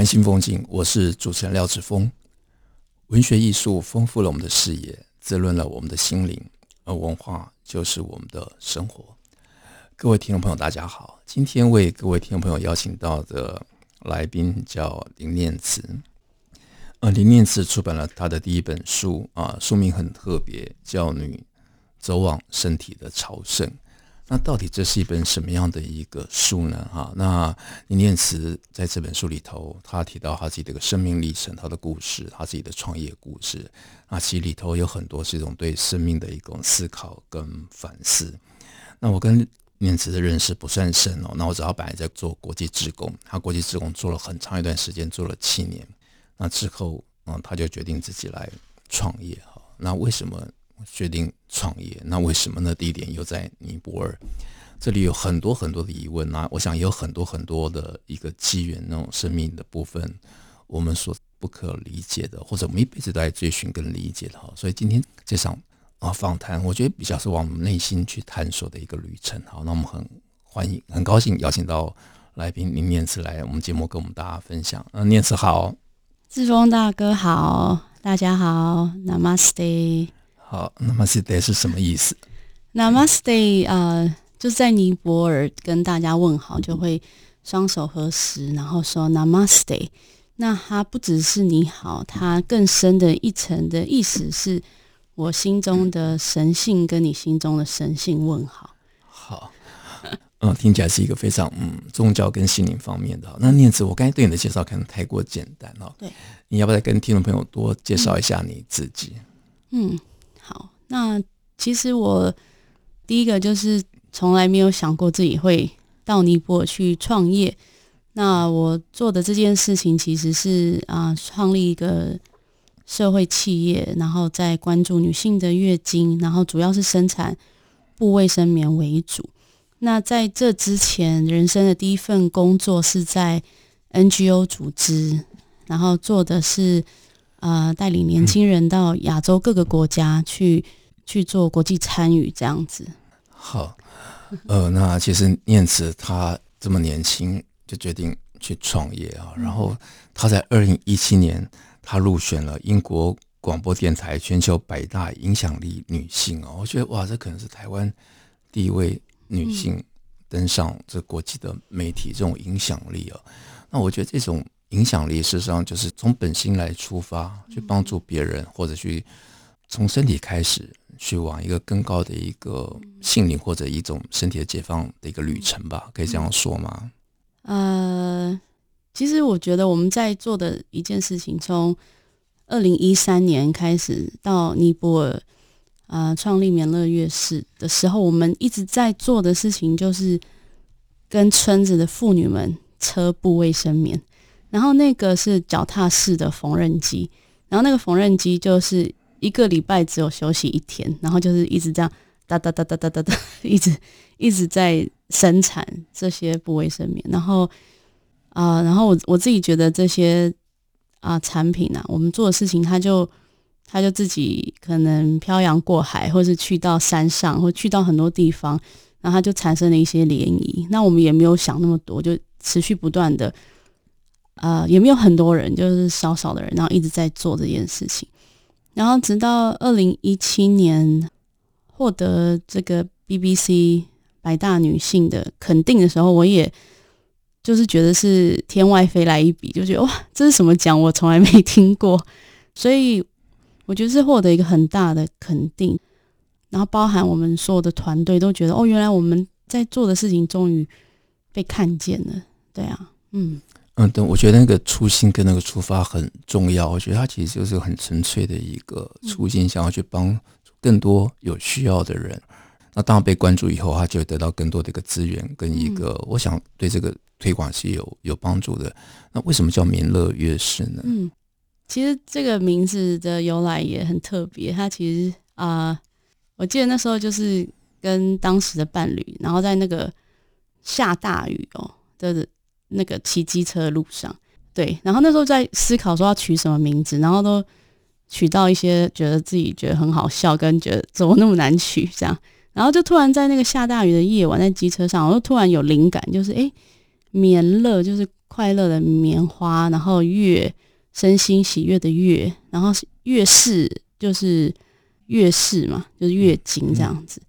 台湾新风景，我是主持人廖志峰。文学艺术丰富了我们的视野，滋润了我们的心灵，而文化就是我们的生活。各位听众朋友，大家好，今天为各位听众朋友邀请到的。来宾叫林念慈，呃，林念慈出版了他的第一本书啊，书名很特别，叫《女走往身体的朝圣》。那到底这是一本什么样的一个书呢？哈，那林念慈在这本书里头，他提到他自己的一个生命历程，他的故事，他自己的创业故事。那其实里头有很多是一种对生命的一种思考跟反思。那我跟念慈的认识不算深哦，那我知道他本来在做国际职工，他国际职工做了很长一段时间，做了七年。那之后，嗯，他就决定自己来创业哈。那为什么决定创业？那为什么呢？第一点又在尼泊尔，这里有很多很多的疑问。那我想也有很多很多的一个机缘，那种生命的部分，我们所不可理解的，或者我们一辈子都在追寻跟理解的哈。所以今天这场。啊，访谈我觉得比较是往我们内心去探索的一个旅程。好，那我们很欢迎、很高兴邀请到来宾林念慈来我们节目跟我们大家分享。嗯、念慈好，志峰大哥好，大家好，Namaste。好，Namaste 是什么意思？Namaste 呃，就是在尼泊尔跟大家问好，就会双手合十，然后说 Namaste。那它不只是你好，它更深的一层的意思是。我心中的神性跟你心中的神性问好，好，嗯，听起来是一个非常嗯宗教跟心灵方面的。那念慈，我刚才对你的介绍可能太过简单了，对，你要不要再跟听众朋友多介绍一下你自己？嗯，好，那其实我第一个就是从来没有想过自己会到尼泊尔去创业。那我做的这件事情其实是啊，创立一个。社会企业，然后再关注女性的月经，然后主要是生产布卫生棉为主。那在这之前，人生的第一份工作是在 NGO 组织，然后做的是呃带领年轻人到亚洲各个国家去去做国际参与这样子。好，呃，那其实念慈她这么年轻就决定去创业啊，然后她在二零一七年。她入选了英国广播电台全球百大影响力女性哦，我觉得哇，这可能是台湾第一位女性登上这国际的媒体这种影响力哦。那我觉得这种影响力事实上就是从本心来出发，去帮助别人，或者去从身体开始去往一个更高的一个心灵或者一种身体的解放的一个旅程吧，可以这样说吗？呃。其实我觉得我们在做的一件事情，从二零一三年开始到尼泊尔啊创立棉乐乐室的时候，我们一直在做的事情就是跟村子的妇女们车布卫生棉，然后那个是脚踏式的缝纫机，然后那个缝纫机就是一个礼拜只有休息一天，然后就是一直这样哒哒哒哒哒哒哒，一直一直在生产这些不卫生棉，然后。啊、然后我我自己觉得这些啊、产品啊，我们做的事情，他就他就自己可能漂洋过海，或是去到山上，或去到很多地方，然后他就产生了一些涟漪。那我们也没有想那么多，就持续不断的，呃，也没有很多人，就是少少的人，然后一直在做这件事情。然后直到二零一七年获得这个 BBC 百大女性的肯定的时候，我也。就是觉得是天外飞来一笔，就觉得哇，这是什么奖？我从来没听过，所以我觉得是获得一个很大的肯定。然后包含我们所有的团队都觉得，哦，原来我们在做的事情终于被看见了。对啊，嗯嗯，对，我觉得那个初心跟那个出发很重要。我觉得它其实就是很纯粹的一个初心，想要去帮更多有需要的人。那当然被关注以后，他就会得到更多的一个资源跟一个，嗯、我想对这个推广是有有帮助的。那为什么叫民乐乐事呢？嗯，其实这个名字的由来也很特别。它其实啊、呃，我记得那时候就是跟当时的伴侣，然后在那个下大雨哦的那个骑机车的路上，对，然后那时候在思考说要取什么名字，然后都取到一些觉得自己觉得很好笑，跟觉得怎么那么难取这样。然后就突然在那个下大雨的夜晚，在机车上，我就突然有灵感，就是诶，棉乐就是快乐的棉花，然后月身心喜悦的月，然后月事就是月事嘛，就是月经这样子，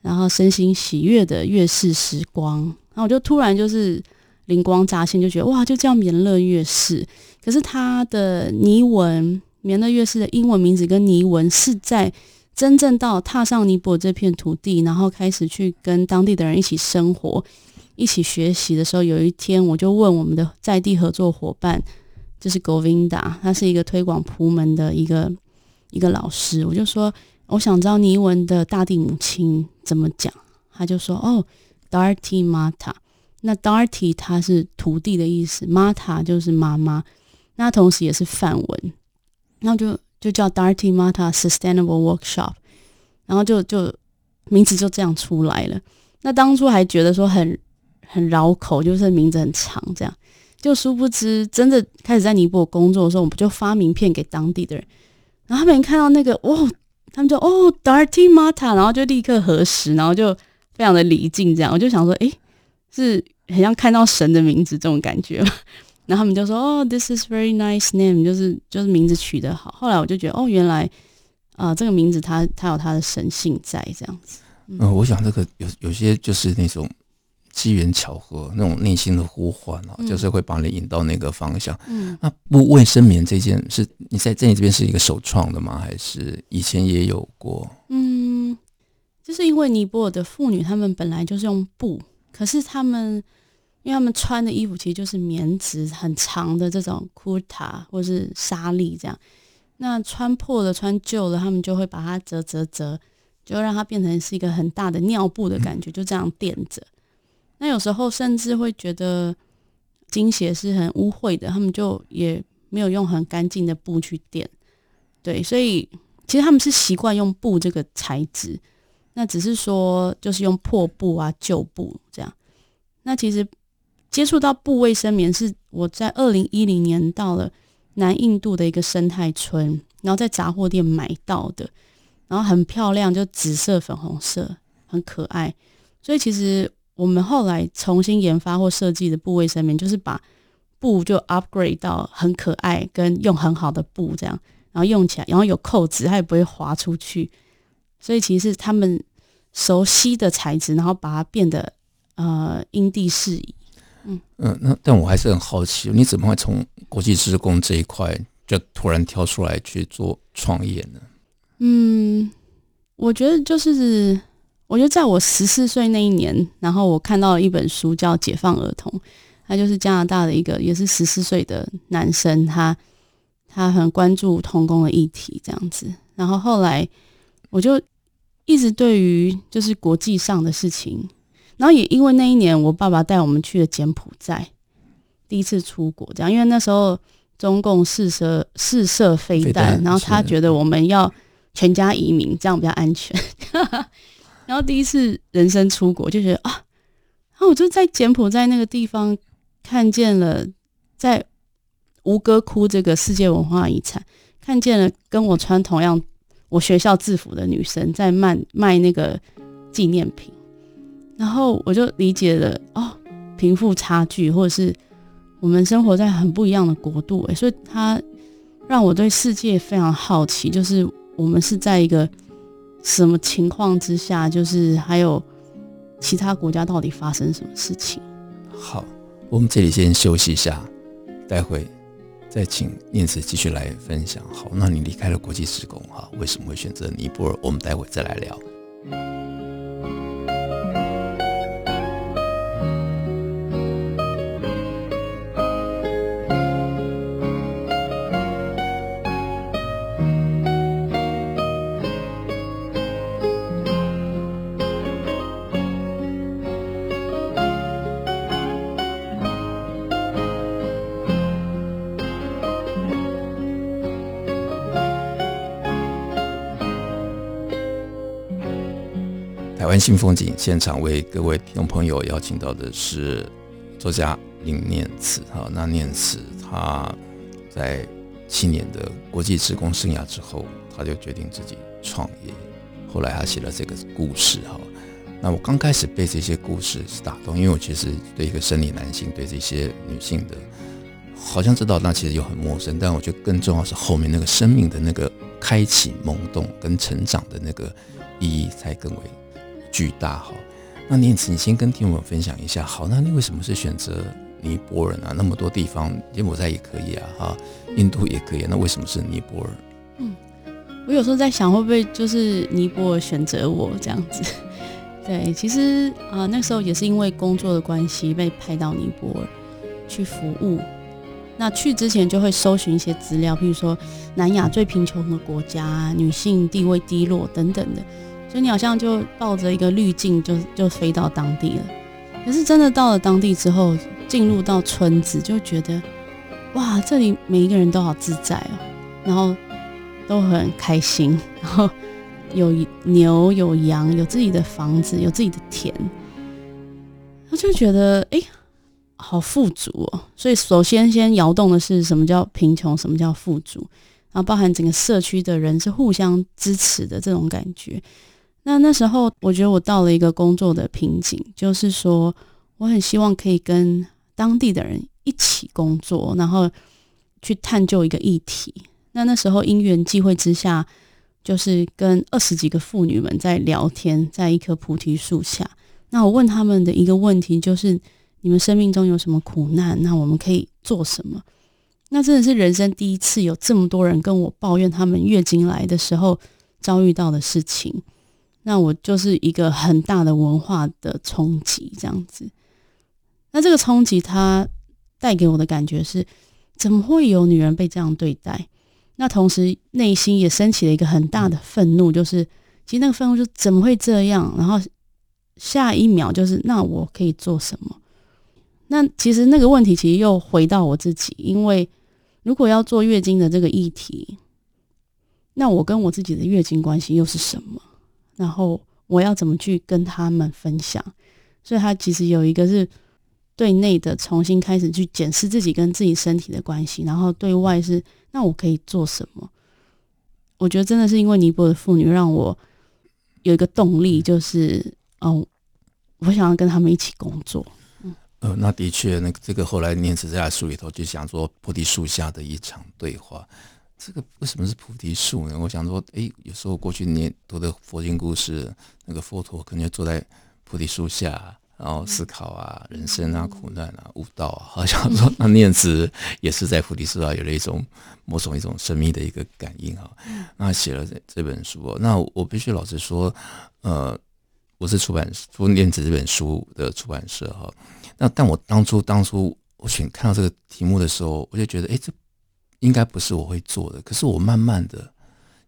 然后身心喜悦的月事时光，然后我就突然就是灵光乍现，就觉得哇，就叫棉乐乐士。可是它的尼文棉乐乐士的英文名字跟尼文是在。真正到踏上尼泊尔这片土地，然后开始去跟当地的人一起生活、一起学习的时候，有一天我就问我们的在地合作伙伴，就是 Govinda，他是一个推广普门的一个一个老师，我就说我想知道尼文的大地母亲怎么讲，他就说哦，Darti Mata，那 Dharti 它是土地的意思，Mata 就是妈妈，那同时也是梵文，然后就。就叫 Dharti Mata Sustainable Workshop，然后就就名字就这样出来了。那当初还觉得说很很绕口，就是名字很长，这样。就殊不知真的开始在尼泊尔工作的时候，我们就发名片给当地的人，然后他们看到那个哦，他们就哦 Dharti Mata，然后就立刻核实，然后就非常的礼敬，这样。我就想说，诶，是很像看到神的名字这种感觉。然后他们就说：“哦，this is very nice name，就是就是名字取得好。”后来我就觉得，哦，原来啊、呃，这个名字它它有它的神性在这样子。嗯，呃、我想这个有有些就是那种机缘巧合，那种内心的呼唤啊，嗯、就是会把你引到那个方向。嗯，那不卫生棉这件是你在在你这边是一个首创的吗？还是以前也有过？嗯，就是因为尼泊尔的妇女她们本来就是用布，可是他们。因为他们穿的衣服其实就是棉质很长的这种 kurta 或是纱丽这样，那穿破了、穿旧了，他们就会把它折折折，就让它变成是一个很大的尿布的感觉，就这样垫着。那有时候甚至会觉得经血是很污秽的，他们就也没有用很干净的布去垫。对，所以其实他们是习惯用布这个材质，那只是说就是用破布啊、旧布这样。那其实。接触到布卫生棉是我在二零一零年到了南印度的一个生态村，然后在杂货店买到的，然后很漂亮，就紫色、粉红色，很可爱。所以其实我们后来重新研发或设计的布卫生棉，就是把布就 upgrade 到很可爱，跟用很好的布这样，然后用起来，然后有扣子，它也不会滑出去。所以其实是他们熟悉的材质，然后把它变得呃因地适宜。嗯嗯，那但我还是很好奇，你怎么会从国际职工这一块就突然跳出来去做创业呢？嗯，我觉得就是，我觉得在我十四岁那一年，然后我看到了一本书叫《解放儿童》，他就是加拿大的一个也是十四岁的男生，他他很关注童工的议题这样子，然后后来我就一直对于就是国际上的事情。然后也因为那一年，我爸爸带我们去了柬埔寨，第一次出国，这样，因为那时候中共试射试射飞弹，然后他觉得我们要全家移民，这样比较安全。然后第一次人生出国，就觉得啊，然后我就在柬埔寨那个地方看见了，在吴哥窟这个世界文化遗产，看见了跟我穿同样我学校制服的女生在卖卖那个纪念品。然后我就理解了哦，贫富差距，或者是我们生活在很不一样的国度，诶，所以它让我对世界非常好奇，就是我们是在一个什么情况之下，就是还有其他国家到底发生什么事情？好，我们这里先休息一下，待会再请念慈继续来分享。好，那你离开了国际施工哈，为什么会选择尼泊尔？我们待会再来聊。新风景现场为各位听众朋友邀请到的是作家林念慈。哈，那念慈他在七年的国际职工生涯之后，他就决定自己创业。后来他写了这个故事。哈，那我刚开始被这些故事是打动，因为我其实对一个生理男性，对这些女性的，好像知道，那其实又很陌生。但我觉得更重要是后面那个生命的那个开启、萌动跟成长的那个意义才更为。巨大哈，那念慈，你先跟听友分享一下。好，那你为什么是选择尼泊尔啊？那么多地方，柬埔寨也可以啊，哈，印度也可以，那为什么是尼泊尔？嗯，我有时候在想，会不会就是尼泊尔选择我这样子？对，其实啊、呃，那时候也是因为工作的关系被派到尼泊尔去服务。那去之前就会搜寻一些资料，譬如说南亚最贫穷的国家、女性地位低落等等的。所以你好像就抱着一个滤镜，就就飞到当地了。可是真的到了当地之后，进入到村子，就觉得哇，这里每一个人都好自在哦，然后都很开心，然后有牛有羊，有自己的房子，有自己的田，他就觉得哎，好富足哦。所以首先先摇动的是什么叫贫穷，什么叫富足，然后包含整个社区的人是互相支持的这种感觉。那那时候，我觉得我到了一个工作的瓶颈，就是说，我很希望可以跟当地的人一起工作，然后去探究一个议题。那那时候因缘际会之下，就是跟二十几个妇女们在聊天，在一棵菩提树下。那我问他们的一个问题就是：你们生命中有什么苦难？那我们可以做什么？那真的是人生第一次有这么多人跟我抱怨他们月经来的时候遭遇到的事情。那我就是一个很大的文化的冲击，这样子。那这个冲击它带给我的感觉是，怎么会有女人被这样对待？那同时内心也升起了一个很大的愤怒，就是其实那个愤怒就怎么会这样？然后下一秒就是那我可以做什么？那其实那个问题其实又回到我自己，因为如果要做月经的这个议题，那我跟我自己的月经关系又是什么？然后我要怎么去跟他们分享？所以他其实有一个是对内的重新开始去检视自己跟自己身体的关系，然后对外是那我可以做什么？我觉得真的是因为尼泊尔妇女让我有一个动力，就是嗯，我想要跟他们一起工作。嗯，呃，那的确，那个这个后来念慈在书里头就想说菩提树下的一场对话。这个为什么是菩提树呢？我想说，诶，有时候过去念读的佛经故事，那个佛陀可能就坐在菩提树下，然后思考啊，人生啊，苦难啊，悟道啊。好像说，那念慈也是在菩提树下有了一种某种一种神秘的一个感应哈。那写了这这本书，那我必须老实说，呃，我是出版出念慈这本书的出版社哈。那但我当初当初我选看到这个题目的时候，我就觉得，哎，这。应该不是我会做的，可是我慢慢的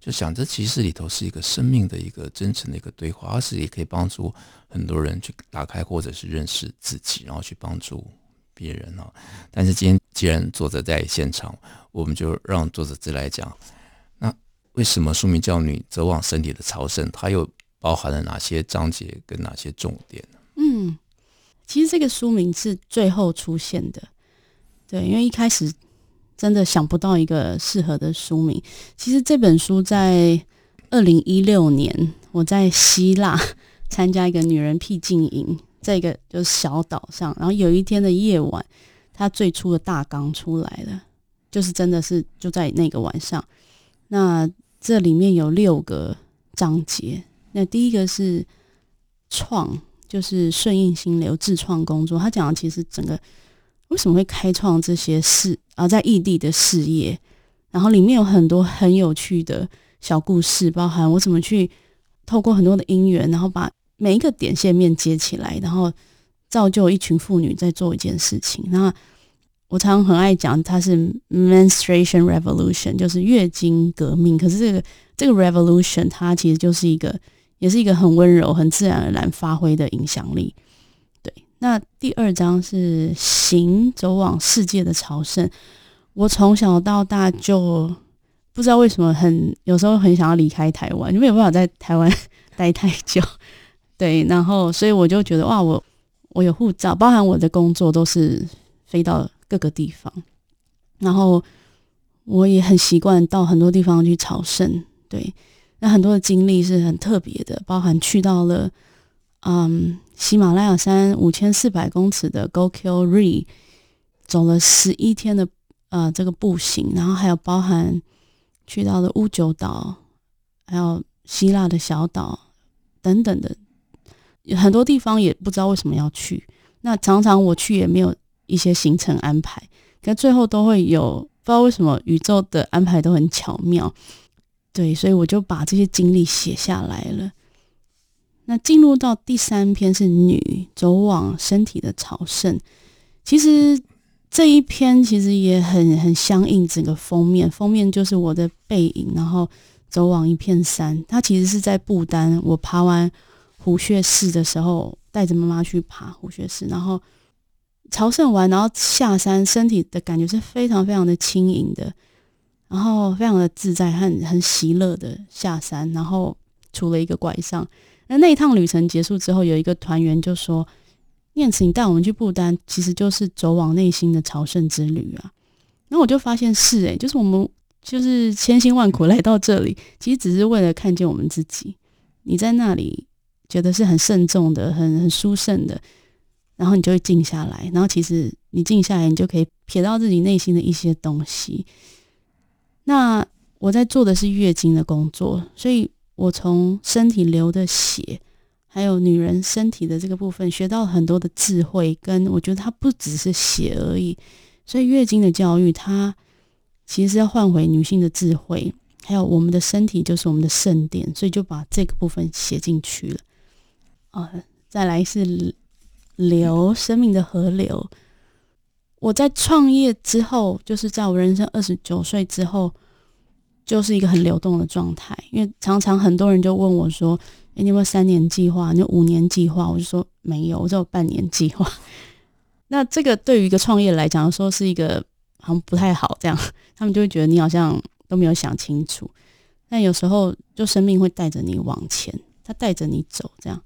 就想，这其实里头是一个生命的一个真诚的一个对话，而是也可以帮助很多人去打开或者是认识自己，然后去帮助别人哦。但是今天既然作者在现场，我们就让作者自来讲。那为什么书名叫《女则往身体的朝圣》？它又包含了哪些章节跟哪些重点呢？嗯，其实这个书名是最后出现的，对，因为一开始。真的想不到一个适合的书名。其实这本书在二零一六年，我在希腊参加一个女人僻静营，在一个就是小岛上。然后有一天的夜晚，它最初的大纲出来了，就是真的是就在那个晚上。那这里面有六个章节。那第一个是创，就是顺应心流自创工作。他讲的其实整个。为什么会开创这些事啊？在异地的事业，然后里面有很多很有趣的小故事，包含我怎么去透过很多的因缘，然后把每一个点线面接起来，然后造就一群妇女在做一件事情。那我常常很爱讲，它是 menstruation revolution，就是月经革命。可是这个这个 revolution，它其实就是一个，也是一个很温柔、很自然而然发挥的影响力。那第二章是行，走往世界的朝圣。我从小到大就不知道为什么很有时候很想要离开台湾，就没有办法在台湾待太久。对，然后所以我就觉得哇，我我有护照，包含我的工作都是飞到各个地方，然后我也很习惯到很多地方去朝圣。对，那很多的经历是很特别的，包含去到了嗯喜马拉雅山五千四百公尺的 Gokyo-ri，走了十一天的呃这个步行，然后还有包含去到了屋久岛，还有希腊的小岛等等的，很多地方也不知道为什么要去。那常常我去也没有一些行程安排，可最后都会有，不知道为什么宇宙的安排都很巧妙。对，所以我就把这些经历写下来了。那进入到第三篇是女走往身体的朝圣，其实这一篇其实也很很相应整个封面，封面就是我的背影，然后走往一片山。它其实是在不丹，我爬完虎穴寺的时候，带着妈妈去爬虎穴寺，然后朝圣完，然后下山，身体的感觉是非常非常的轻盈的。然后非常的自在，很很喜乐的下山，然后除了一个拐杖。那那一趟旅程结束之后，有一个团员就说：“念慈，你带我们去不丹，其实就是走往内心的朝圣之旅啊。”然后我就发现是诶，就是我们就是千辛万苦来到这里，其实只是为了看见我们自己。你在那里觉得是很慎重的，很很殊胜的，然后你就会静下来，然后其实你静下来，你就可以瞥到自己内心的一些东西。那我在做的是月经的工作，所以我从身体流的血，还有女人身体的这个部分，学到很多的智慧。跟我觉得它不只是血而已，所以月经的教育，它其实要换回女性的智慧，还有我们的身体就是我们的圣殿，所以就把这个部分写进去了。啊，再来是流，生命的河流。我在创业之后，就是在我人生二十九岁之后，就是一个很流动的状态。因为常常很多人就问我说：“欸，你有没有三年计划？你有五年计划？”我就说没有，我只有半年计划。那这个对于一个创业来讲，说是一个好像不太好，这样他们就会觉得你好像都没有想清楚。但有时候，就生命会带着你往前，它带着你走，这样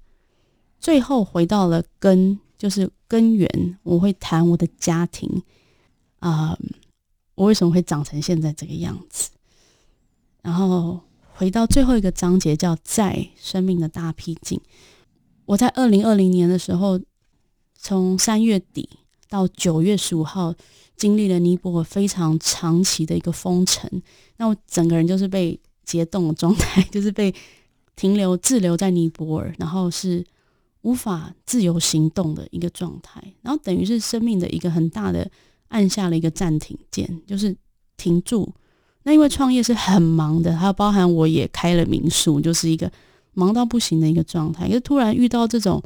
最后回到了根。就是根源，我会谈我的家庭啊、我为什么会长成现在这个样子？然后回到最后一个章节，叫在生命的大僻静。我在二零二零年的时候，从三月底到九月十五号，经历了尼泊尔非常长期的一个封城，那我整个人就是被解冻的状态，就是被停留滞留在尼泊尔，然后是。无法自由行动的一个状态，然后等于是生命的一个很大的按下了一个暂停键，就是停住。那因为创业是很忙的，还有包含我也开了民宿，就是一个忙到不行的一个状态。可是突然遇到这种，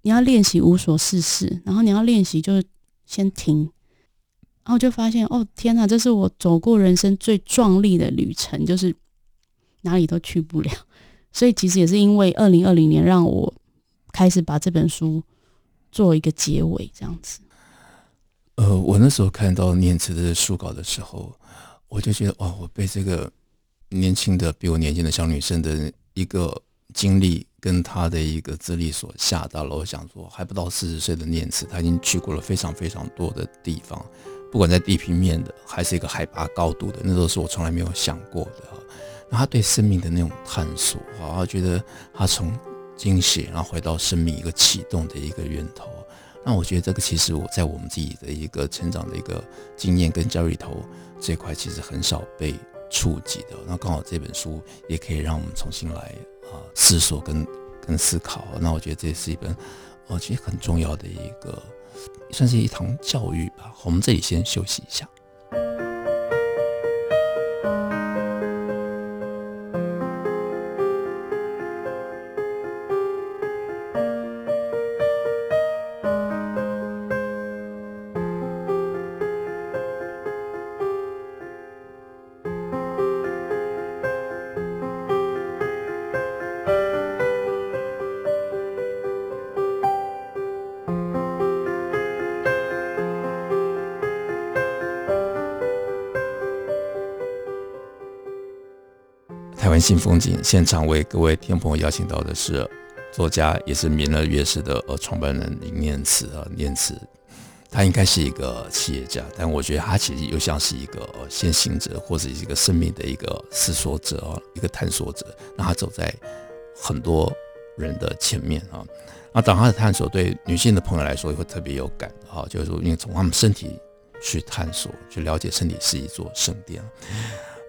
你要练习无所事事，然后你要练习就是先停，然后就发现哦天哪，这是我走过人生最壮丽的旅程，就是哪里都去不了。所以其实也是因为二零二零年让我。开始把这本书做一个结尾，这样子。呃，我那时候看到念慈的书稿的时候，我就觉得，哇，我被这个年轻的、比我年轻的小女生的一个经历跟她的一个资历所吓到了。我想说，还不到四十岁的念慈，她已经去过了非常非常多的地方，不管在地平面的，还是一个海拔高度的，那都是我从来没有想过的。那她对生命的那种探索，啊，我觉得她从。惊喜，然后回到生命一个启动的一个源头。那我觉得这个其实我在我们自己的一个成长的一个经验跟教育里头这块，其实很少被触及的。那刚好这本书也可以让我们重新来啊思索跟跟思考。那我觉得这是一本哦，其实很重要的一个，算是一堂教育吧。我们这里先休息一下。湾新风景现场为各位听朋友邀请到的是作家，也是民乐乐师的呃创办人林念慈啊，念慈，他应该是一个企业家，但我觉得他其实又像是一个先行者，或者是一个生命的一个思索者啊，一个探索者，让他走在很多人的前面啊。那当他的探索对女性的朋友来说也会特别有感哈，就是说因为从他们身体去探索，去了解身体是一座圣殿。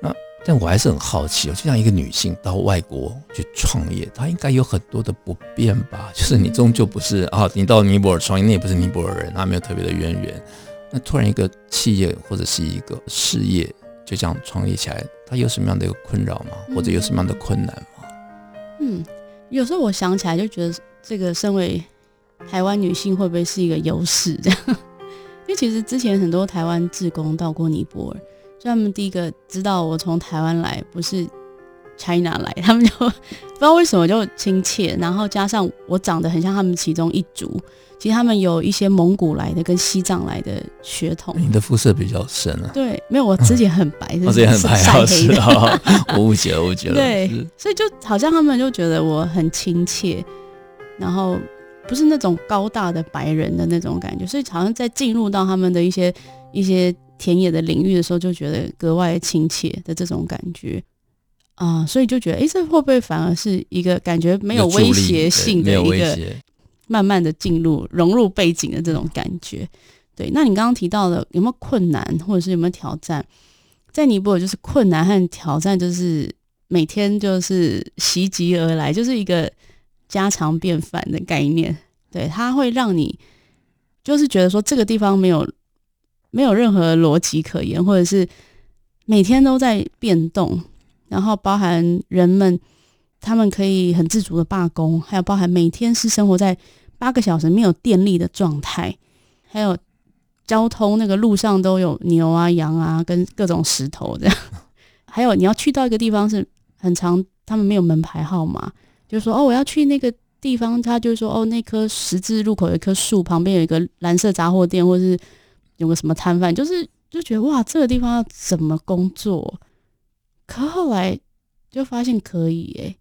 那但我还是很好奇哦，就像一个女性到外国去创业，她应该有很多的不便吧？就是你终究不是啊，你到尼泊尔创业，你也不是尼泊尔人，她没有特别的渊源。那突然一个企业或者是一个事业就这样创业起来，她有什么样的一个困扰吗？或者有什么样的困难吗？嗯，有时候我想起来就觉得，这个身为台湾女性会不会是一个优势？这样，因为其实之前很多台湾志工到过尼泊尔。所以他们第一个知道我从台湾来，不是 China 来，他们就不知道为什么就亲切。然后加上我长得很像他们其中一族，其实他们有一些蒙古来的跟西藏来的血统。你的肤色比较深啊？对，没有，我自己 很白，我自己很白，晒黑的。我误解了，误解了。对，所以就好像他们就觉得我很亲切，然后不是那种高大的白人的那种感觉，所以好像在进入到他们的一些一些。田野的领域的时候，就觉得格外亲切的这种感觉啊、呃，所以就觉得，哎，这会不会反而是一个感觉没有威胁性的一个慢慢的进入融入背景的这种感觉？对，那你刚刚提到的有没有困难，或者是有没有挑战？在尼泊尔就是困难和挑战，就是每天就是袭击而来，就是一个家常便饭的概念。对，它会让你就是觉得说这个地方没有。没有任何逻辑可言，或者是每天都在变动，然后包含人们他们可以很自主的罢工，还有包含每天是生活在八个小时没有电力的状态，还有交通那个路上都有牛啊、羊啊跟各种石头这样，还有你要去到一个地方是很长，他们没有门牌号码，就是说哦我要去那个地方，他就说哦那棵十字路口有一棵树旁边有一个蓝色杂货店，或者是。有个什么摊贩，就是就觉得哇，这个地方要怎么工作？可后来就发现可以诶、欸。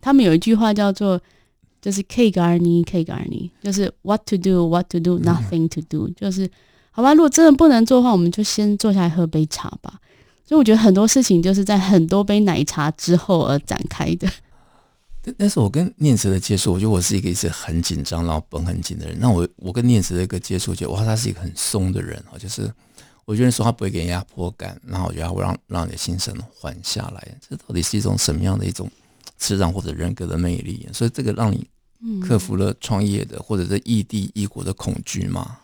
他们有一句话叫做“就是 K GARNY K GARNY，”，就是 What to do, What to do, Nothing to do，就是好吧。如果真的不能做的话，我们就先坐下来喝杯茶吧。所以我觉得很多事情就是在很多杯奶茶之后而展开的。但是我跟念慈的接触，我觉得我是一个一直很紧张，然后绷很紧的人。那我我跟念慈的一个接触，觉得哇，他是一个很松的人啊，就是我觉得说话不会给人压迫感，然后我觉得他会让让你的心神缓下来。这到底是一种什么样的一种磁场或者人格的魅力？所以这个让你克服了创业的或者是异地异国的恐惧吗？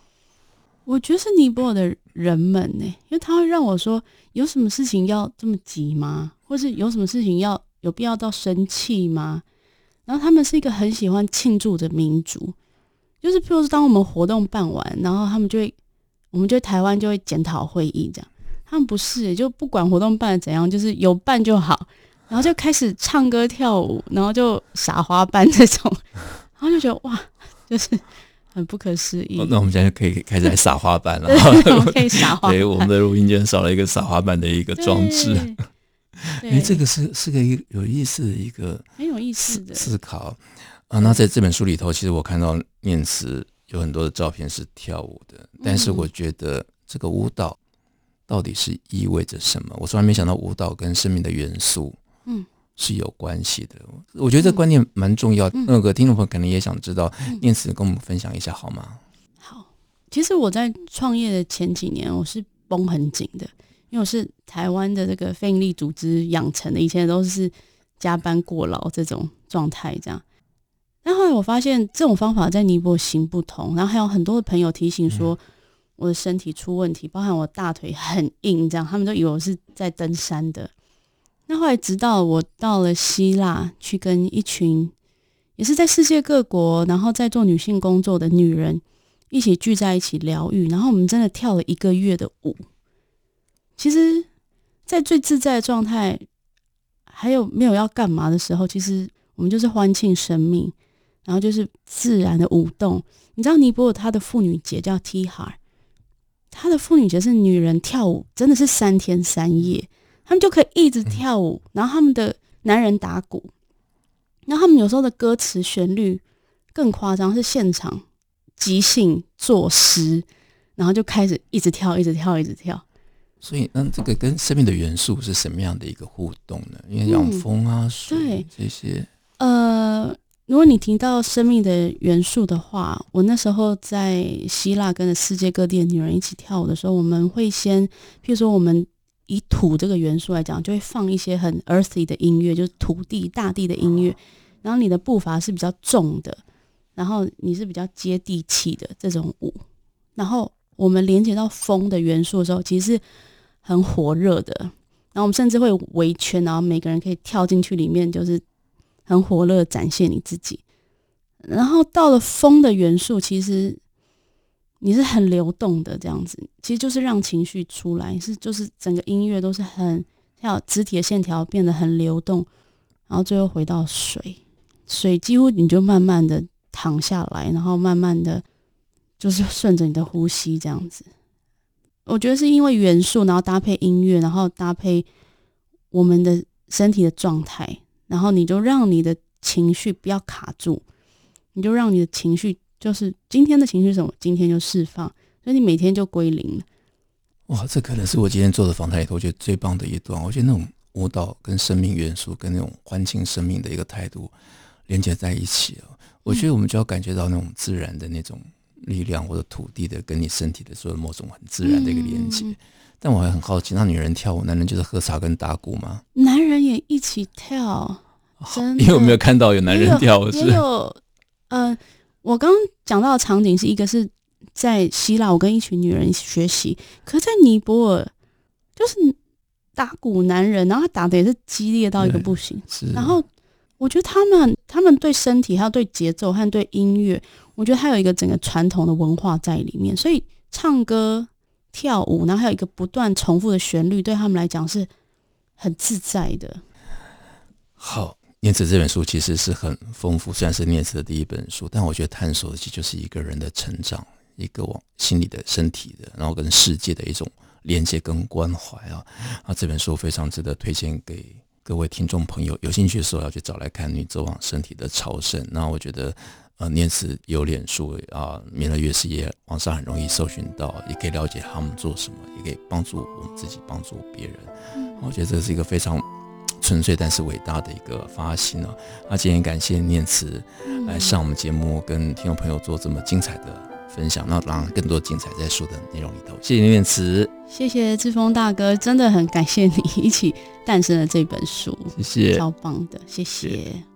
我觉得是尼泊尔的人们呢，因为他会让我说，有什么事情要这么急吗？或是有什么事情要有必要到生气吗？然后他们是一个很喜欢庆祝的民族，就是譬如说，当我们活动办完，然后他们就会，我们就台湾就会检讨会议这样。他们不是，就不管活动办的怎样，就是有办就好，然后就开始唱歌跳舞，然后就撒花瓣这种，然后就觉得哇，就是很不可思议。那我们现在就可以开始来撒花瓣了，我们可以撒花瓣。对，我们的录音间少了一个撒花瓣的一个装置。哎，这个是是个一有意思的一个很有意思的思考啊。那在这本书里头，其实我看到念慈有很多的照片是跳舞的，但是我觉得这个舞蹈到底是意味着什么？我从来没想到舞蹈跟生命的元素嗯是有关系的。我觉得这观念蛮重要。那个听众朋友可能也想知道，念慈跟我们分享一下好吗？好，其实我在创业的前几年，我是绷很紧的。因为我是台湾的这个非营利组织养成的，以前都是加班过劳这种状态，这样。但后来我发现这种方法在尼泊尔行不通，然后还有很多的朋友提醒说我的身体出问题，包含我大腿很硬，这样他们都以为我是在登山的。那后来直到我到了希腊去跟一群也是在世界各国，然后在做女性工作的女人一起聚在一起疗愈，然后我们真的跳了一个月的舞。其实，在最自在的状态，还有没有要干嘛的时候，其实我们就是欢庆生命，然后就是自然的舞动。你知道尼泊尔它的妇女节叫 Tihar，它的妇女节是女人跳舞，真的是三天三夜，他们就可以一直跳舞，然后他们的男人打鼓，然后他们有时候的歌词旋律更夸张，是现场即兴作诗，然后就开始一直跳，一直跳，一直跳。所以，那这个跟生命的元素是什么样的一个互动呢？因为像风啊、水、嗯、这些，呃。如果你提到生命的元素的话，我那时候在希腊跟着世界各地的女人一起跳舞的时候，我们会先，譬如说，我们以土这个元素来讲，就会放一些很 earthy 的音乐，就是土地、大地的音乐。然后你的步伐是比较重的，然后你是比较接地气的这种舞。然后我们连接到风的元素的时候，其实是很火热的。然后我们甚至会围圈，然后每个人可以跳进去里面，就是。很火热，展现你自己。然后到了风的元素，其实你是很流动的，这样子，其实就是让情绪出来，是就是整个音乐都是很像肢体的线条变得很流动，然后最后回到水，水几乎你就慢慢的躺下来，然后慢慢的就是顺着你的呼吸这样子。我觉得是因为元素，然后搭配音乐，然后搭配我们的身体的状态。然后你就让你的情绪不要卡住，你就让你的情绪就是今天的情绪什么，今天就释放，所以你每天就归零了。哇，这可能是我今天做的访谈里头，我觉得最棒的一段。我觉得那种舞蹈跟生命元素，跟那种欢庆生命的一个态度连接在一起了。我觉得我们就要感觉到那种自然的那种力量，或者土地的跟你身体的所有某种很自然的一个连接。嗯但我还很好奇，那女人跳舞，男人就是喝茶跟打鼓吗？男人也一起跳，真的。你有没有看到有男人跳舞？也有，呃，我刚刚讲到的场景是一个是在希腊，我跟一群女人一起学习，可是在尼泊尔就是打鼓男人，然后他打的也是激烈到一个不行。是。然后我觉得他们他们对身体还有对节奏和对音乐，我觉得它有一个整个传统的文化在里面，所以唱歌。跳舞，然后还有一个不断重复的旋律，对他们来讲是很自在的。好，念慈这本书其实是很丰富，虽然是念慈的第一本书，但我觉得探索的其实就是一个人的成长，一个往心理的、身体的，然后跟世界的一种连接跟关怀啊。啊，这本书非常值得推荐给各位听众朋友，有兴趣的时候要去找来看《女走往身体的朝圣》。那我觉得。呃，念慈有脸书啊，弥勒月事业网上很容易搜寻到，也可以了解他们做什么，也可以帮助我们自己，帮助别人。嗯、我觉得这是一个非常纯粹但是伟大的一个发心啊！那今天感谢念慈来上我们节目，跟听众朋友做这么精彩的分享，那让更多精彩在书的内容里头。谢谢念慈，谢谢志峰大哥，真的很感谢你一起诞生了这本书，谢谢，超棒的，谢谢。谢谢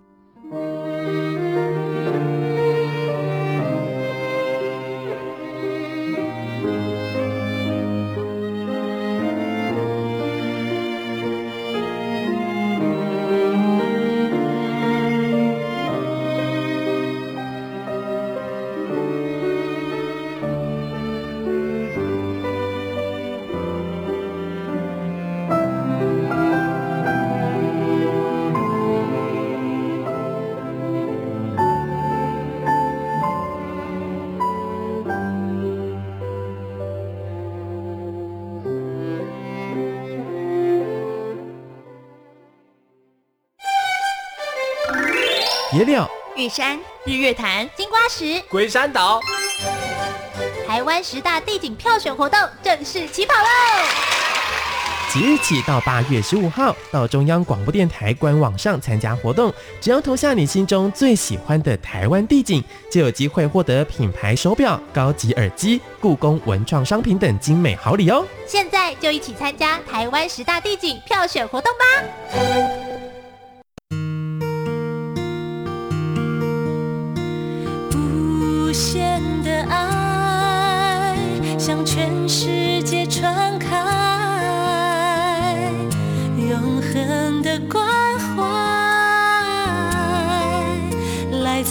山、日月潭、金瓜石、龟山岛，台湾十大地景票选活动正式起跑喽！即日起到八月十五号，到中央广播电台官网上参加活动，只要投下你心中最喜欢的台湾地景，就有机会获得品牌手表、高级耳机、故宫文创商品等精美好礼哦！现在就一起参加台湾十大地景票选活动吧！